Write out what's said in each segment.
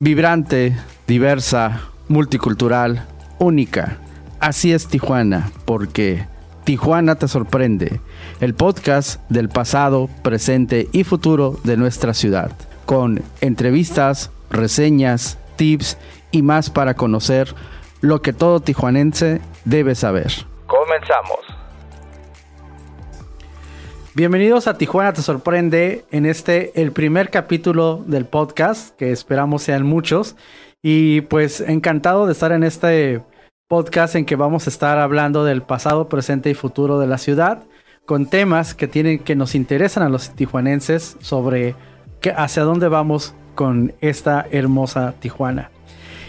Vibrante, diversa, multicultural, única. Así es Tijuana, porque Tijuana te sorprende. El podcast del pasado, presente y futuro de nuestra ciudad. Con entrevistas, reseñas, tips y más para conocer lo que todo tijuanense debe saber. Comenzamos. Bienvenidos a Tijuana Te Sorprende en este, el primer capítulo del podcast, que esperamos sean muchos. Y pues encantado de estar en este podcast en que vamos a estar hablando del pasado, presente y futuro de la ciudad, con temas que, tienen, que nos interesan a los tijuanenses sobre hacia dónde vamos con esta hermosa Tijuana.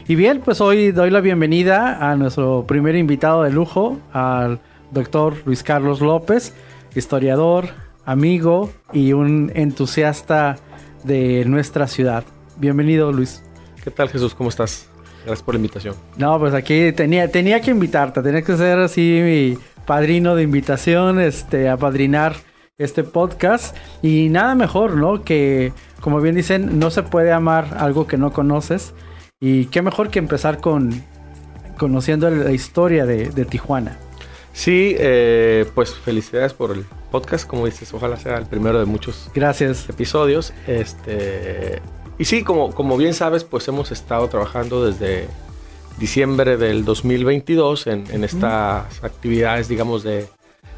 Y bien, pues hoy doy la bienvenida a nuestro primer invitado de lujo, al doctor Luis Carlos López historiador, amigo y un entusiasta de nuestra ciudad. Bienvenido, Luis. ¿Qué tal, Jesús? ¿Cómo estás? Gracias por la invitación. No, pues aquí tenía, tenía que invitarte, tenía que ser así mi padrino de invitación, este, a padrinar este podcast. Y nada mejor, ¿no? Que, como bien dicen, no se puede amar algo que no conoces. Y qué mejor que empezar con conociendo la historia de, de Tijuana. Sí, eh, pues felicidades por el podcast, como dices, ojalá sea el primero de muchos Gracias. episodios. Este, y sí, como, como bien sabes, pues hemos estado trabajando desde diciembre del 2022 en, en estas actividades, digamos, de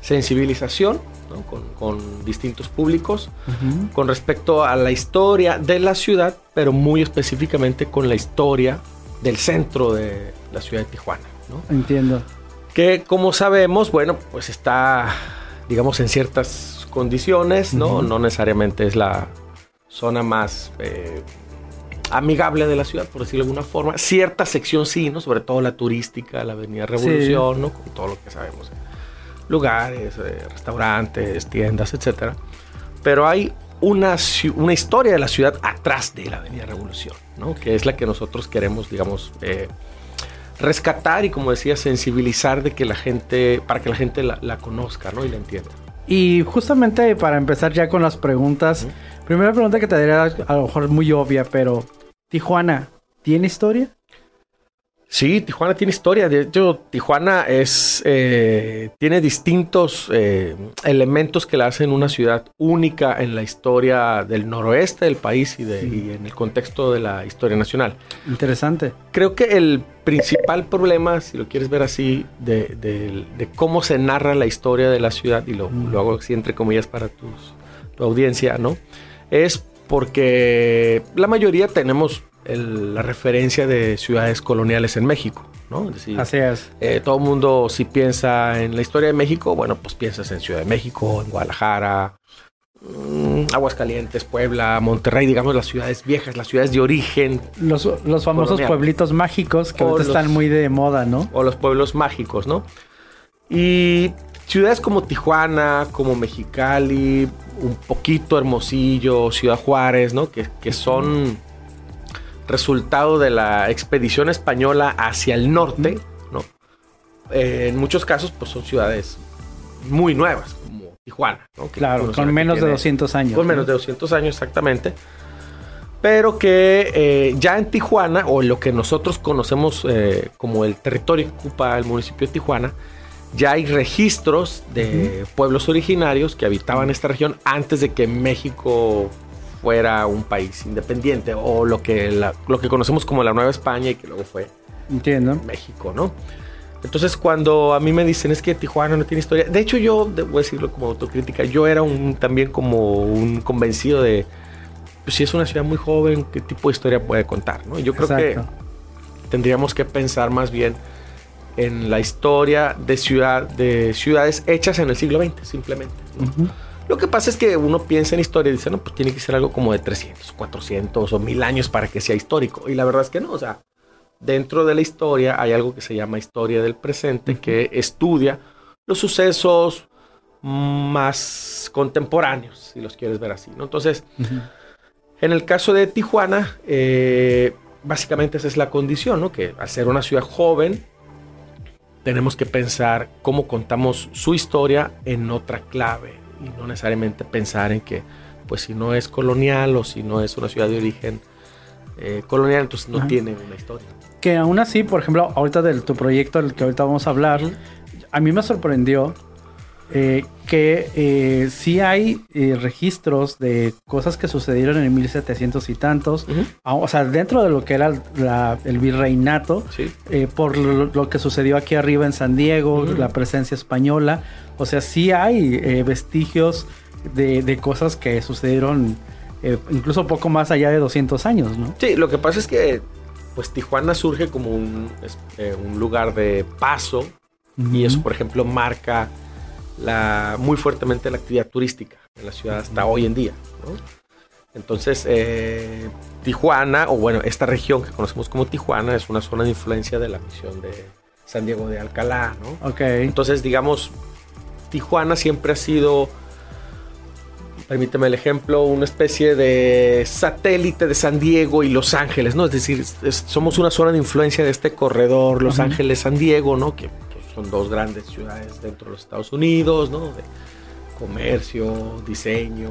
sensibilización ¿no? con, con, distintos públicos uh -huh. con respecto a la historia de la ciudad, pero muy específicamente con la historia del centro de la ciudad de Tijuana. ¿no? Entiendo que como sabemos, bueno, pues está, digamos, en ciertas condiciones, ¿no? Uh -huh. No necesariamente es la zona más eh, amigable de la ciudad, por decirlo de alguna forma. Cierta sección sí, ¿no? Sobre todo la turística, la Avenida Revolución, sí. ¿no? Con todo lo que sabemos. Lugares, eh, restaurantes, tiendas, etcétera. Pero hay una, una, historia de la ciudad atrás de la Avenida Revolución, ¿no? Que es la que nosotros queremos, digamos, eh, rescatar y como decía sensibilizar de que la gente para que la gente la, la conozca ¿no? y la entienda. Y justamente para empezar ya con las preguntas primera pregunta que te daría a lo mejor muy obvia pero Tijuana tiene historia Sí, Tijuana tiene historia. De hecho, Tijuana es eh, tiene distintos eh, elementos que la hacen una ciudad única en la historia del noroeste del país y, de, sí. y, en el contexto de la historia nacional. Interesante. Creo que el principal problema, si lo quieres ver así, de, de, de cómo se narra la historia de la ciudad, y lo, mm. lo hago así entre comillas para tus, tu audiencia, ¿no? Es porque la mayoría tenemos el, la referencia de ciudades coloniales en México, ¿no? Es decir, Así es. Eh, todo el mundo, si piensa en la historia de México, bueno, pues piensas en Ciudad de México, en Guadalajara, mmm, Aguascalientes, Puebla, Monterrey, digamos las ciudades viejas, las ciudades de origen. Los, los famosos colonial. pueblitos mágicos que ahorita están muy de moda, ¿no? O los pueblos mágicos, ¿no? Y ciudades como Tijuana, como Mexicali, un poquito Hermosillo, Ciudad Juárez, ¿no? Que, que son resultado de la expedición española hacia el norte, ¿no? Eh, en muchos casos, pues son ciudades muy nuevas, como Tijuana, ¿no? Que claro, con menos tiene, de 200 años. Con ¿no? menos de 200 años, exactamente. Pero que eh, ya en Tijuana, o lo que nosotros conocemos eh, como el territorio que ocupa el municipio de Tijuana, ya hay registros de uh -huh. pueblos originarios que habitaban esta región antes de que México fuera un país independiente o lo que, la, lo que conocemos como la Nueva España y que luego fue Entiendo. México, ¿no? Entonces cuando a mí me dicen es que Tijuana no tiene historia, de hecho yo debo decirlo como autocrítica, yo era un también como un convencido de pues si es una ciudad muy joven, qué tipo de historia puede contar, ¿no? Yo creo Exacto. que tendríamos que pensar más bien en la historia de ciudad de ciudades hechas en el siglo XX, simplemente. ¿no? Uh -huh. Lo que pasa es que uno piensa en historia y dice, no, pues tiene que ser algo como de 300, 400 o 1000 años para que sea histórico. Y la verdad es que no, o sea, dentro de la historia hay algo que se llama historia del presente, uh -huh. que estudia los sucesos más contemporáneos, si los quieres ver así, ¿no? Entonces, uh -huh. en el caso de Tijuana, eh, básicamente esa es la condición, ¿no? Que al ser una ciudad joven, tenemos que pensar cómo contamos su historia en otra clave y no necesariamente pensar en que, pues si no es colonial o si no es una ciudad de origen eh, colonial, entonces no Ajá. tiene una historia. Que aún así, por ejemplo, ahorita de tu proyecto, el que ahorita vamos a hablar, a mí me sorprendió eh, que eh, sí hay eh, registros de cosas que sucedieron en 1700 y tantos, Ah, o sea, dentro de lo que era el, la- el virreinato, Sí. por lo, lo que sucedió aquí arriba en San Diego, la presencia española, o sea, sí hay vestigios de, de cosas que sucedieron incluso poco más allá de 200 años, ¿no? Sí, lo que pasa es que pues Tijuana surge como un lugar de paso. Y eso, por ejemplo, marca la, muy fuertemente la actividad turística en la ciudad hasta hoy en día. ¿no? Entonces, eh, Tijuana, o bueno, esta región que conocemos como Tijuana, es una zona de influencia de la misión de San Diego de Alcalá. ¿no? Ok. Entonces, digamos, Tijuana siempre ha sido, permíteme el ejemplo, una especie de satélite de San Diego y Los Ángeles, ¿no? Es decir, es- somos una zona de influencia de este corredor Los. Ángeles-San Diego, ¿no? Que son dos grandes ciudades dentro de los Estados Unidos, ¿no? De comercio, diseño,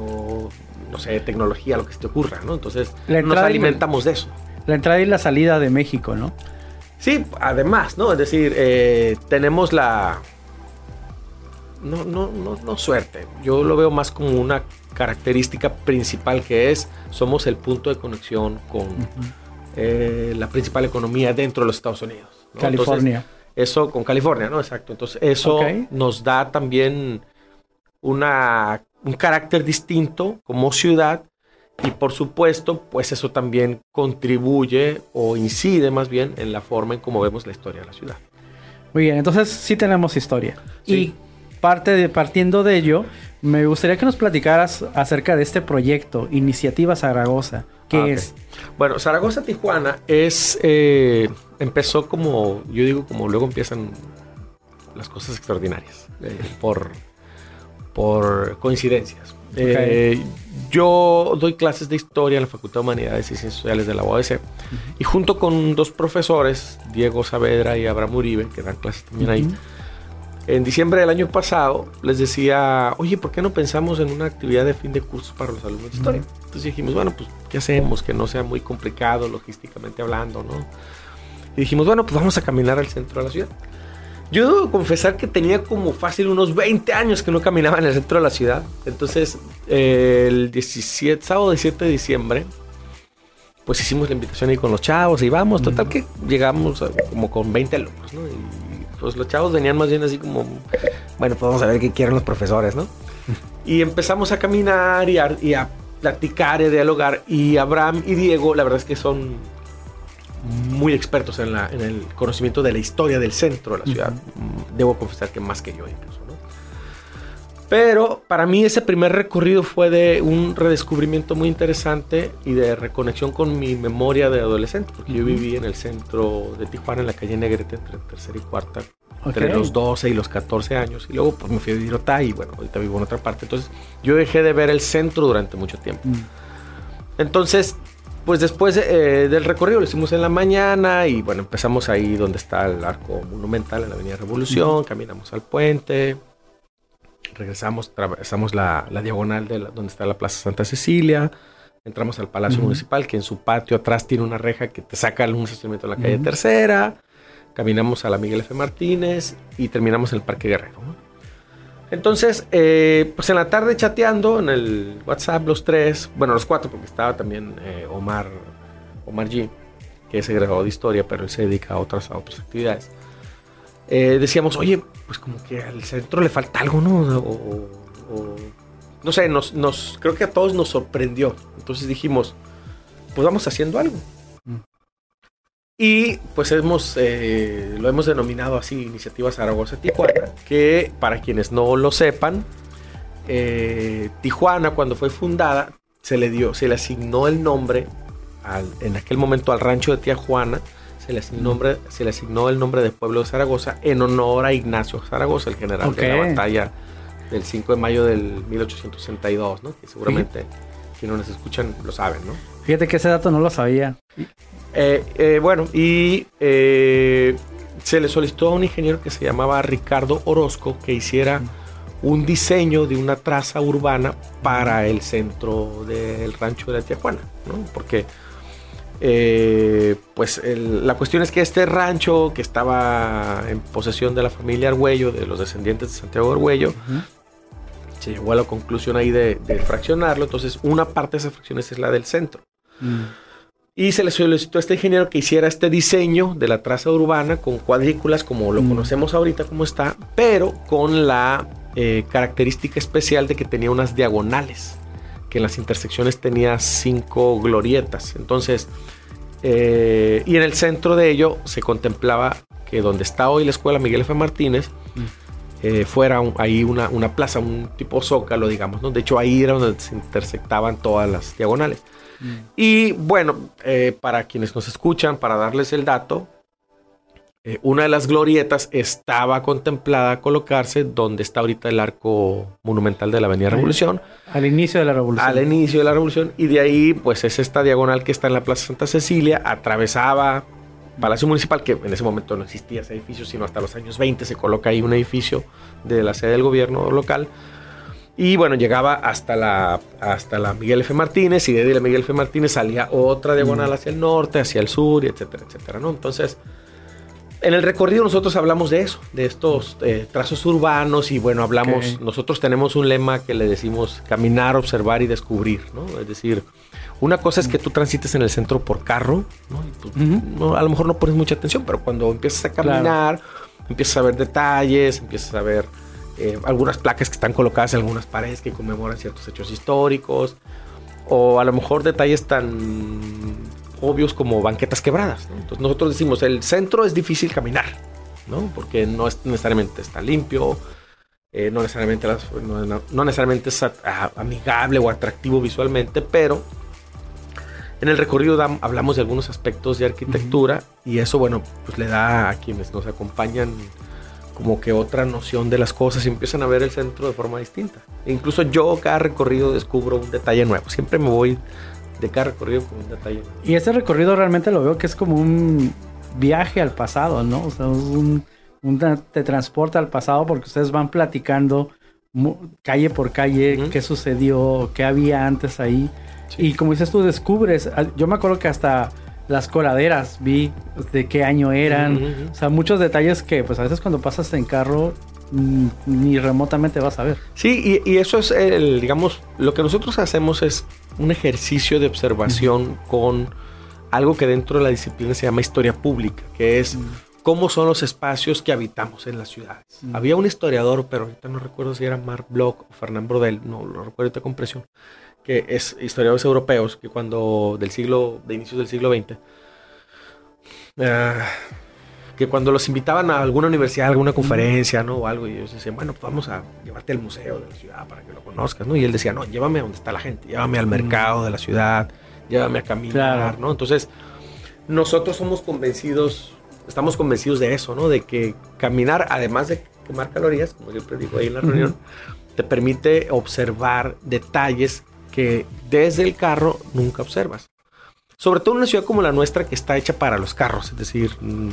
no sé, tecnología, lo que se te ocurra, ¿no? Entonces, La nos alimentamos de eso. La entrada y la salida de México, ¿no? Sí, además, ¿no? Es decir, eh, tenemos la... No, no, no, no suerte. Yo lo veo más como una característica principal que es, somos el punto de conexión con eh, la principal economía dentro de los Estados Unidos. ¿no? California. Entonces, eso con California, ¿no? Exacto. Entonces, eso nos da también una, un carácter distinto como ciudad y por supuesto, pues eso también contribuye o incide más bien en la forma en cómo vemos la historia de la ciudad. Muy bien, entonces sí tenemos historia. Sí. Y parte de, partiendo de ello, me gustaría que nos platicaras acerca de este proyecto, Iniciativa Zaragoza. ¿Qué Ah, es? Bueno, Zaragoza Tijuana es eh, empezó como yo digo como luego empiezan las cosas extraordinarias eh, por por coincidencias. Eh, yo doy clases de historia en la Facultad de Humanidades y Ciencias Sociales de la UABC y junto con dos profesores, Diego Saavedra y Abraham Uribe, que dan clases también ahí, en diciembre del año pasado les decía, oye, ¿por qué no pensamos en una actividad de fin de curso para los alumnos de historia? Entonces dijimos, bueno, pues, ¿qué hacemos? Que no sea muy complicado logísticamente hablando, ¿no? Y dijimos, bueno, pues vamos a caminar al centro de la ciudad. Yo debo confesar que tenía como fácil unos 20 años que no caminaba en el centro de la ciudad. Entonces, eh, el 17, sábado 17 de diciembre, pues hicimos la invitación ahí con los chavos y vamos. Total que llegamos a- como con 20 alumnos, ¿no? Y pues los chavos venían más bien así como, bueno, pues vamos a ver qué quieren los profesores, ¿no? Y empezamos a caminar y a, y a platicar y a dialogar. Y Abraham y Diego, la verdad es que son muy expertos en, la, en el conocimiento de la historia del centro de la ciudad. Mm, Debo confesar que más que yo incluso, ¿no? Pero para mí ese primer recorrido fue de un redescubrimiento muy interesante y de reconexión con mi memoria de adolescente, porque yo Ujú. viví en el centro de Tijuana, en la calle Negrete, entre tercera y cuarta, Ok. entre los 12 y los 14 años. Y luego pues me fui a vivir a Otay y bueno, ahorita vivo en otra parte. Entonces yo dejé de ver el centro durante mucho tiempo. Mm. Entonces, pues después eh, del recorrido lo hicimos en la mañana y bueno, empezamos ahí donde está el arco monumental en la Avenida Revolución, caminamos al puente, regresamos, atravesamos la, la diagonal de la- donde está la Plaza Santa Cecilia, entramos al Palacio. Municipal que en su patio atrás tiene una reja que te saca un estacionamiento de la calle. Tercera, caminamos a la Miguel F. Martínez y terminamos en el Parque Guerrero. ¿no? Entonces, eh, pues en la tarde chateando en el WhatsApp los tres, bueno, los cuatro, porque estaba también eh, Omar, Omar G, que es egresado de historia, pero él se dedica a otras, otras actividades. Eh, decíamos, oye, pues como que al centro le falta algo, ¿no? O- o- no sé, nos, nos, creo que a todos nos sorprendió. Entonces dijimos, pues vamos haciendo algo. Y pues hemos, eh, lo hemos denominado así, Iniciativa Zaragoza Tijuana, que para quienes no lo sepan, eh, Tijuana cuando fue fundada se le dio, se le asignó el nombre al- en aquel momento al rancho de Tía Juana, se le, asignó nombre, se le asignó el nombre del pueblo de Zaragoza en honor a Ignacio Zaragoza, el general de la batalla del 5 de mayo del 1862, ¿no? que seguramente quienes nos escuchan lo saben, ¿no? Fíjate que ese dato no lo sabía. Eh, eh, bueno, y eh, se le solicitó a un ingeniero que se llamaba Ricardo Orozco que hiciera un diseño de una traza urbana para el centro del rancho de la Tía Juana, ¿no? Porque eh, pues el- la cuestión es que este rancho que estaba en posesión de la familia Argüello, de los descendientes de Santiago Argüello, se llegó a la conclusión ahí de, de fraccionarlo. Entonces, una parte de esas fracciones es la del centro. Mm. Y se le solicitó a este ingeniero que hiciera este diseño de la traza urbana con cuadrículas como lo Mm. conocemos ahorita como está, pero con la eh, característica especial de que tenía unas diagonales, que en las intersecciones tenía cinco glorietas. Entonces, eh, y en el centro de ello se contemplaba que donde está hoy la escuela Miguel F. Martínez, Mm. eh, fuera un- ahí una, una plaza, un tipo zócalo, digamos, ¿no? De hecho, ahí era donde se intersectaban todas las diagonales. Mm. Y bueno, eh, para quienes nos escuchan, para darles el dato, eh, una de las glorietas estaba contemplada colocarse donde está ahorita el arco monumental de la Avenida. Revolución, Al inicio de la revolución. al inicio de la Revolución, y de ahí pues es esta diagonal que está en la Plaza Santa Cecilia, atravesaba Palacio Municipal, que en ese momento no existía ese edificio, sino hasta los años 20 se coloca ahí un edificio de la sede del gobierno local. Y bueno, llegaba hasta la, hasta la Miguel F. Martínez y de la Miguel F. Martínez salía otra diagonal hacia el norte, hacia el sur, y etcétera, etcétera, ¿no? Entonces, en el recorrido nosotros hablamos de eso, de estos eh, trazos urbanos y bueno, hablamos, nosotros tenemos un lema que le decimos caminar, observar y descubrir, ¿no? Es decir, una cosa es que tú transites en el centro por carro, ¿no? Y, no, a lo mejor no pones mucha atención, pero cuando empiezas a caminar, empiezas a ver detalles, empiezas a ver eh, algunas placas que están colocadas en algunas paredes que conmemoran ciertos hechos históricos, o a lo mejor detalles tan obvios como banquetas quebradas. ¿no? Entonces nosotros decimos, el centro es difícil caminar, ¿no? Porque no es necesariamente está limpio, eh, no, necesariamente las- no, necesariamente es a- a- amigable o atractivo visualmente, pero en el recorrido hablamos de algunos aspectos de arquitectura y eso, bueno, pues le da a quienes nos acompañan como que otra noción de las cosas y empiezan a ver el centro de forma distinta. E incluso yo cada recorrido descubro un detalle nuevo. Siempre me voy de cada recorrido con un detalle nuevo. Y este recorrido realmente lo veo que es como un viaje al pasado, ¿no? O sea, es un, un te transporta al pasado porque ustedes van platicando calle por calle Ujú. qué sucedió, qué había antes ahí. Y como dices tú, descubres. ah, Yo me acuerdo que hasta las coladeras vi de qué año eran. O sea, muchos detalles que pues a veces cuando pasas en carro mm, ni remotamente vas a ver. Sí, y, y eso es el, digamos, lo que nosotros hacemos es un ejercicio de observación con algo que dentro de la disciplina se llama historia pública, que es cómo son los espacios que habitamos en las ciudades. Había un historiador, pero ahorita no recuerdo si era Mark Bloch o Fernand Brodel, no lo recuerdo ahorita con presión, que es historiadores europeos que cuando del siglo, de inicios del siglo XX, ah, que cuando los invitaban a alguna universidad, a alguna conferencia, ¿no? O algo, y ellos decían, bueno, pues vamos a llevarte al museo de la ciudad para que lo conozcas, ¿no? Y él decía, no, llévame a donde está la gente, llévame al mercado de la ciudad, llévame a caminar, Claro. ¿no? Entonces, nosotros somos convencidos, estamos convencidos de eso, ¿no? De que caminar, además de quemar calorías, como siempre digo ahí en la reunión, te permite observar detalles que desde el carro nunca observas. Sobre todo en una ciudad como la nuestra que está hecha para los carros, es decir, mm,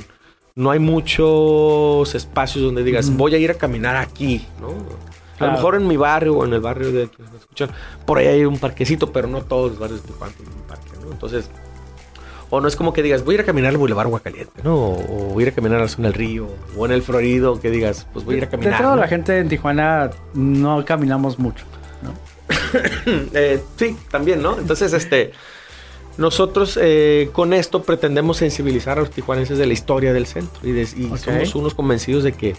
no hay muchos espacios donde digas, voy a ir a caminar aquí, ¿no? A Claro. lo mejor en mi barrio o en el barrio de quienes me escuchan, por ahí hay un parquecito, pero no todos los barrios de Tijuana tienen un parque, ¿no? Entonces, o no es como que digas, voy a ir a caminar al Boulevard Aguacaliente, ¿no? O voy a ir a caminar al zona del río, o en el Florido, que digas, pues voy a ir a De caminar. entrada, ¿no? la gente en Tijuana no caminamos mucho. ¿no? Eh, sí, también, ¿no? Entonces, este, nosotros eh, con esto pretendemos sensibilizar a los tijuanenses de la historia del centro y, de- y Ok. somos unos convencidos de que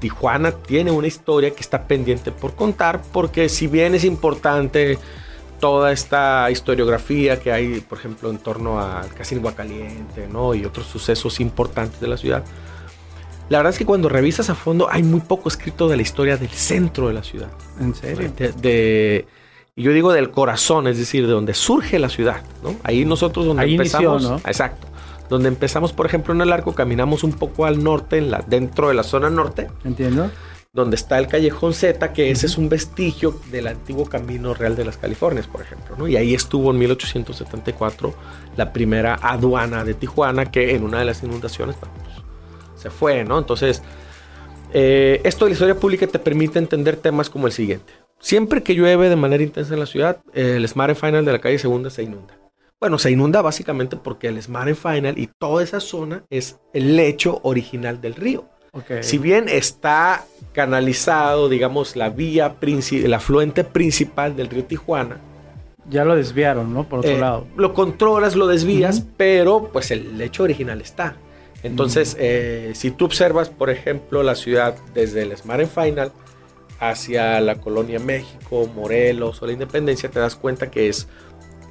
Tijuana tiene una historia que está pendiente por contar, porque si bien es importante toda esta historiografía que hay, por ejemplo, en torno al Casino Caliente, ¿no? Y otros sucesos importantes de la ciudad. La verdad es que cuando revisas a fondo hay muy poco escrito de la historia del centro de la ciudad. En serio. De, de- y yo digo del corazón, es decir, de donde surge la ciudad, ¿no? Ahí nosotros donde Ahí inició, empezamos, ¿no? exacto, donde empezamos, por ejemplo, en el arco, caminamos un poco al norte, en la, dentro de la zona norte, ¿Entiendo? donde está el callejón Z, que ese es un vestigio del antiguo camino real de las Californias, por ejemplo, ¿no? Y ahí estuvo en 1874 la primera aduana de Tijuana, que en una de las inundaciones pues, se fue, ¿no? Entonces, eh, esto de la historia pública te permite entender temas como el siguiente. Siempre que llueve de manera intensa en la ciudad, el Smart Final de la calle Segunda se inunda. Bueno, se inunda básicamente porque el Smart Final y toda esa zona es el lecho original del río. Ok. Si bien está canalizado, digamos, la vía, el afluente principal del río Tijuana, Ya lo desviaron, ¿no? Por otro eh, lado. lo controlas, lo desvías, pero pues el lecho original está. Entonces, eh, si tú observas, por ejemplo, la ciudad desde el Smart Final hacia la colonia México, Morelos o la Independencia, te das cuenta que es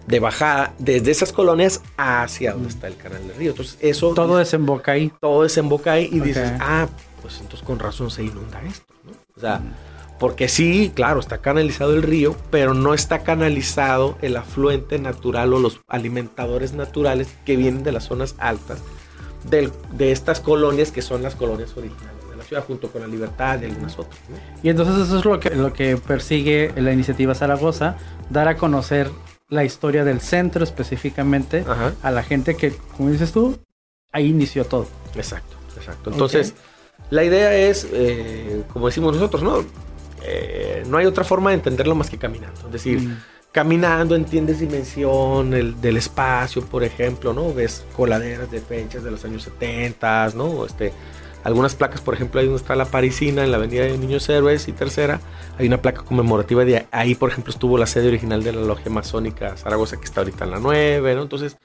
de bajada desde esas colonias hacia donde está el canal del río. Entonces, eso Todo desemboca ahí. todo desemboca ahí y dices, ah, pues entonces con razón se inunda esto, ¿no? O sea, porque sí, claro, está canalizado el río, pero no está canalizado el afluente natural o los alimentadores naturales que vienen de las zonas altas del- de estas colonias que son las colonias originales de la ciudad, junto con la libertad y algunas otras. ¿no? Y entonces eso es lo que, lo que persigue la iniciativa Zaragoza, dar a conocer la historia del centro específicamente Ajá, a la gente que, como dices tú, ahí inició todo. exacto, exacto. Entonces, la idea es, eh, como decimos nosotros, ¿no? Eh, no hay otra forma de entenderlo más que caminando. Es decir, Mm. Caminando entiendes dimensión el- del espacio, por ejemplo, ¿no? Ves coladeras de fechas de los años 70, ¿no? Este, algunas placas, por ejemplo, ahí donde está la Parisina, en la avenida de Niños Héroes y Tercera, hay una placa conmemorativa de ahí, por ejemplo, estuvo la sede original de la logia masónica Zaragoza, que está ahorita en la 9, ¿no? Entonces,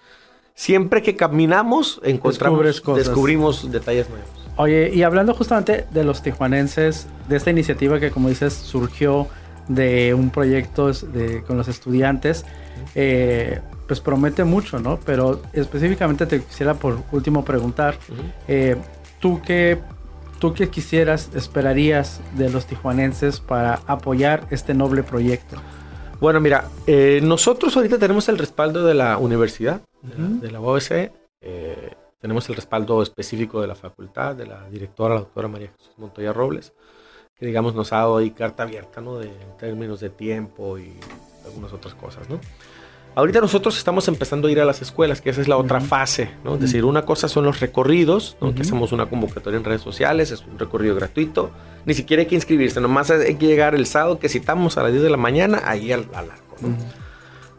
siempre que caminamos, encontramos, descubrimos detalles nuevos. Oye, y hablando justamente de los tijuanenses, de esta iniciativa que como dices surgió de un proyecto de- con los estudiantes, eh, pues promete mucho, ¿no? Pero específicamente te quisiera por último preguntar, eh, ¿tú, qué, ¿tú qué quisieras, esperarías de los tijuanenses para apoyar este noble proyecto? Bueno, mira, eh, nosotros ahorita tenemos el respaldo de la universidad, de la- Ujú. de la UABC, tenemos el respaldo específico de la facultad, de la directora, la doctora María Jesús Montoya Robles, que digamos nos ha dado ahí carta abierta, ¿no? De, en términos de tiempo y algunas otras cosas, ¿no? Ahorita nosotros estamos empezando a ir a las escuelas, que esa es la otra fase, ¿no? Es decir, una cosa son los recorridos, ¿no? Que hacemos una convocatoria en redes sociales, es un recorrido gratuito, ni siquiera hay que inscribirse, nomás hay que llegar el sábado que citamos a las 10 de la mañana, ahí al, al arco, ¿no?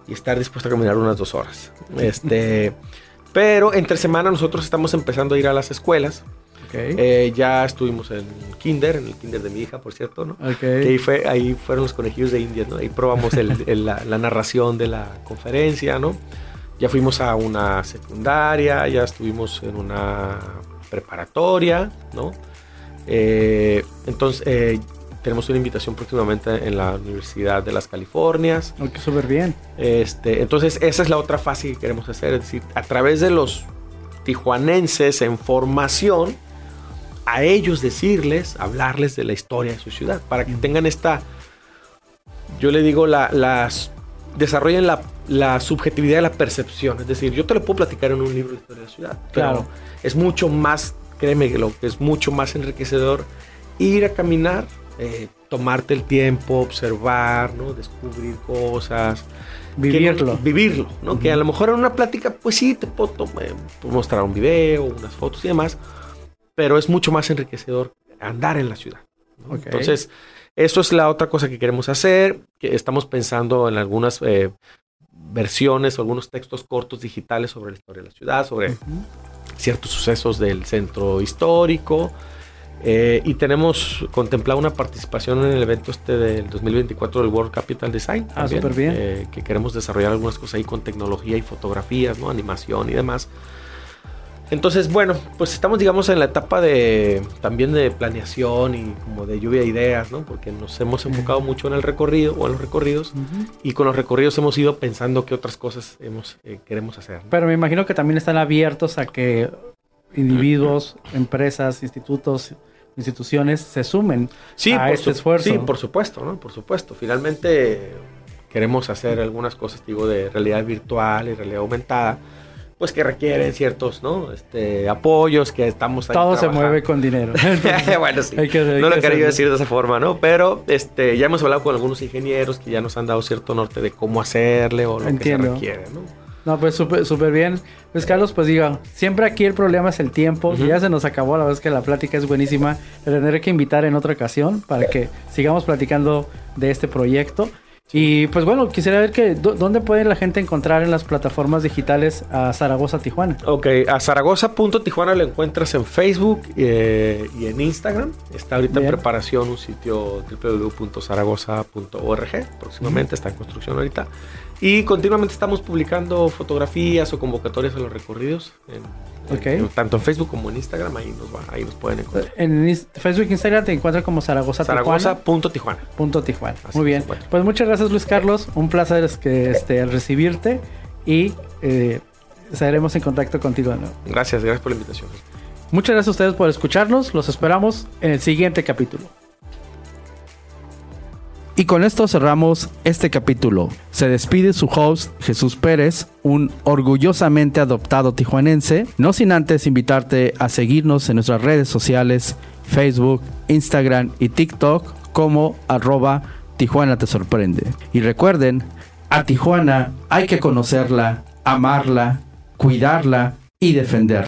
y estar dispuesto a caminar unas dos horas. Este, pero entre semana nosotros estamos empezando a ir a las escuelas. Eh, ya estuvimos en kinder, en el kinder de mi hija, por cierto, ¿no? Que ahí, fue, ahí fueron los conejillos de India, ¿no? Ahí probamos el- el- la, la narración de la conferencia, ¿no? Ya fuimos a una secundaria, ya estuvimos en una preparatoria, ¿no? Eh, entonces, eh, tenemos una invitación próximamente en la Universidad de las Californias. Ok, súper bien. Este, entonces, esa es la otra fase que queremos hacer, es decir, a través de los tijuanenses en formación, a ellos decirles, hablarles de la historia de su ciudad, para que tengan esta, yo le digo, la, las, desarrollen la, la subjetividad de la percepción, es decir, yo te lo puedo platicar en un libro de historia de la ciudad, Claro. es mucho más, créeme que lo que es mucho más enriquecedor, ir a caminar, eh, tomarte el tiempo, observar, ¿no? descubrir cosas, que Vivirlo. no- vivirlo, ¿no? Que a lo mejor en una plática, pues sí, te puedo, eh, puedo mostrar un video, unas fotos y demás, pero es mucho más enriquecedor andar en la ciudad. Entonces, eso es la otra cosa que queremos hacer, que estamos pensando en algunas eh, versiones o algunos textos cortos digitales sobre la historia de la ciudad, sobre ciertos sucesos del centro histórico. eh, y tenemos contemplado una participación en el evento este del 2024 del World Capital Design. Ah, súper bien. eh, que queremos desarrollar algunas cosas ahí con tecnología y fotografías, ¿no? Animación y demás. Entonces, bueno, pues estamos, digamos, en la etapa de también de planeación y como de lluvia de ideas, ¿no? Porque nos hemos enfocado mucho en el recorrido o en los recorridos Ujú. y con los recorridos hemos ido pensando qué otras cosas hemos, eh, queremos hacer. ¿no? Pero me imagino que también están abiertos a que individuos, empresas, institutos, instituciones se sumen. sí, a este esfuerzo. Sí, por supuesto, ¿no? Por supuesto. Finalmente queremos hacer algunas cosas, digo, de realidad virtual y realidad aumentada, pues que requieren ciertos, ¿no? Este, apoyos que estamos ahí Todo se mueve con dinero. Entonces, bueno, sí. hay que- hay no lo que quería decir de esa forma, ¿no? Pero este, ya hemos hablado con algunos ingenieros que ya nos han dado cierto norte de cómo hacerle o lo Entiendo. que se requiere, ¿no? No, pues súper súper bien. Pues Carlos, pues diga, siempre aquí el problema es el tiempo. Ujú. Ya se nos acabó, la verdad es que la plática es buenísima. Le tendré que invitar en otra ocasión para que sigamos platicando de este proyecto. Y pues bueno, quisiera ver que dó- dónde puede la gente encontrar en las plataformas digitales a Zaragoza Tijuana. Ok, a Zaragoza.tijuana lo encuentras en Facebook eh, y en Instagram. Está ahorita Bien. en preparación un sitio www.zaragoza.org. Próximamente está en construcción ahorita. Y continuamente estamos publicando fotografías o convocatorias a los recorridos. en- En- tanto en Facebook como en Instagram. Ahí nos, va- ahí nos pueden encontrar. En Facebook e Instagram te encuentras como Zaragoza Tijuana. Zaragoza.tijuana. Punto Tijuana. Así Muy se bien. Pues muchas gracias Luis Carlos. Un placer es que, este, recibirte y eh, estaremos en contacto contigo de nuevo. Gracias, gracias por la invitación. Muchas gracias a ustedes por escucharnos. Los esperamos en el siguiente capítulo. Y con esto cerramos este capítulo. Se despide su host Jesús Pérez, un orgullosamente adoptado tijuanense, no sin antes invitarte a seguirnos en nuestras redes sociales, Facebook, Instagram y TikTok como arroba Tijuana te sorprende. Y recuerden, a Tijuana hay que conocerla, amarla, cuidarla y defenderla.